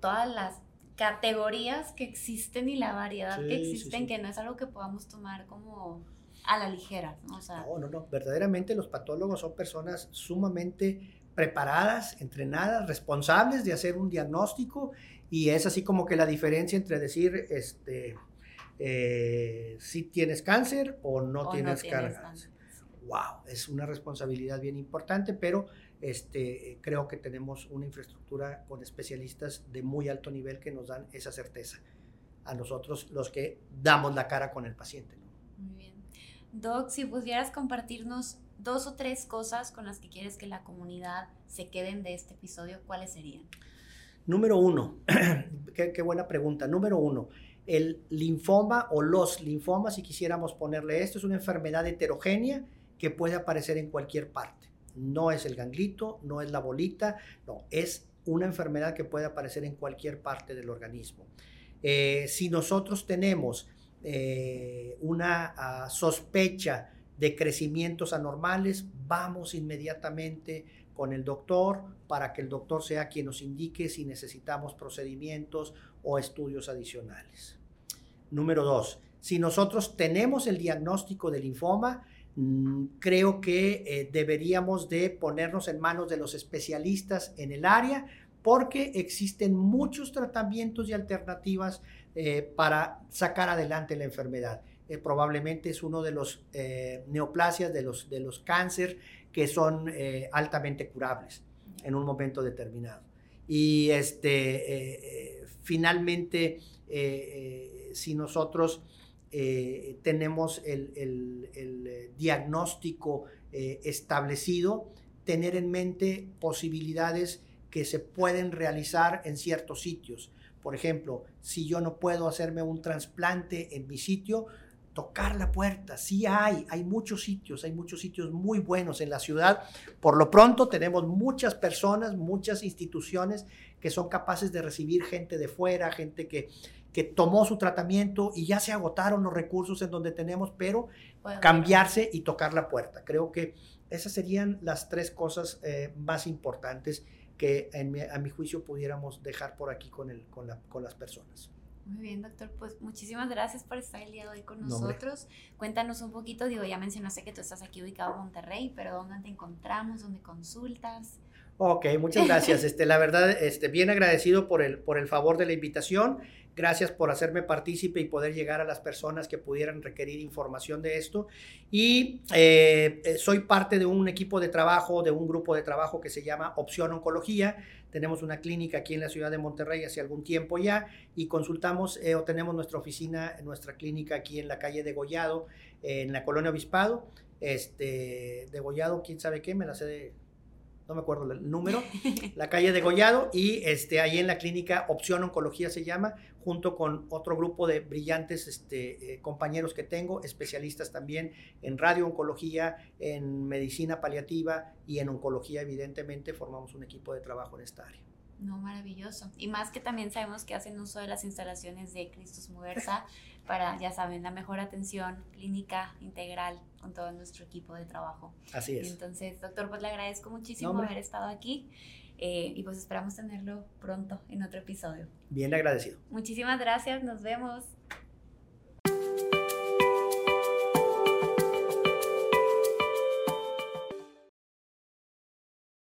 todas las categorías que existen y la variedad que existen, que no es algo que podamos tomar como a la ligera, ¿no? no, no, no, verdaderamente los patólogos son personas sumamente preparadas, entrenadas, responsables de hacer un diagnóstico y es así como que la diferencia entre decir, este, eh, si tienes cáncer o no tienes, cáncer. Wow, es una responsabilidad bien importante, pero este, creo que tenemos una infraestructura con especialistas de muy alto nivel que nos dan esa certeza a nosotros los que damos la cara con el paciente. Muy bien. Doc, si pudieras compartirnos dos o tres cosas con las que quieres que la comunidad se queden de este episodio, ¿cuáles serían? Número uno, qué, qué, buena pregunta. Número uno, el linfoma o los linfomas, si quisiéramos ponerle esto, es una enfermedad heterogénea que puede aparecer en cualquier parte. No es el ganglito, no es la bolita, no, es una enfermedad que puede aparecer en cualquier parte del organismo. Eh, si nosotros tenemos eh, una ah, sospecha de crecimientos anormales, vamos inmediatamente con el doctor para que el doctor sea quien nos indique si necesitamos procedimientos o estudios adicionales. Número dos, si nosotros tenemos el diagnóstico del linfoma, creo que eh, deberíamos de ponernos en manos de los especialistas en el área porque existen muchos tratamientos y alternativas eh, para sacar adelante la enfermedad. Eh, probablemente es uno de los neoplasias, de los, de los cáncer que son altamente curables en un momento determinado. Y este, finalmente, si nosotros tenemos el, el diagnóstico establecido, tener en mente posibilidades que se pueden realizar en ciertos sitios. Por ejemplo, si yo no puedo hacerme un trasplante en mi sitio, tocar la puerta. Sí hay, hay muchos sitios, hay muchos sitios muy buenos en la ciudad. Por lo pronto tenemos muchas personas, muchas instituciones que son capaces de recibir gente de fuera, gente que, que tomó su tratamiento y ya se agotaron los recursos en donde tenemos, pero cambiarse y tocar la puerta. Creo que esas serían las tres cosas eh, más importantes que a mi juicio pudiéramos dejar por aquí con, el, con, la, con las personas. Muy bien, doctor. Pues muchísimas gracias por estar el día de hoy con nosotros. Cuéntanos un poquito, digo, ya mencionaste que tú estás aquí ubicado en Monterrey, pero ¿dónde te encontramos? ¿Dónde consultas? Ok, muchas gracias. Este, la verdad, este, bien agradecido por el, por el favor de la invitación. Gracias por hacerme partícipe y poder llegar a las personas que pudieran requerir información de esto. Y eh, eh, soy parte de un equipo de trabajo, de un grupo de trabajo que se llama Opción Oncología. Tenemos una clínica aquí en la ciudad de Monterrey hace algún tiempo ya y consultamos eh, o tenemos nuestra oficina, nuestra clínica aquí en la calle de Gollado, en la colonia Obispado. Este, de Gollado, quién sabe qué, me la sé de no me acuerdo el número, la calle de Gollado y este, ahí en la clínica Opción Oncología se llama, junto con otro grupo de brillantes este, eh, compañeros que tengo, especialistas también en radiooncología, en medicina paliativa y en oncología, evidentemente, formamos un equipo de trabajo en esta área. No, maravilloso. Y más que también sabemos que hacen uso de las instalaciones de Cristus Muversa para, ya saben, la mejor atención clínica integral con todo nuestro equipo de trabajo. Así es. entonces, doctor, pues le agradezco muchísimo haber estado aquí eh, y pues esperamos tenerlo pronto en otro episodio. Bien agradecido. Muchísimas gracias, nos vemos.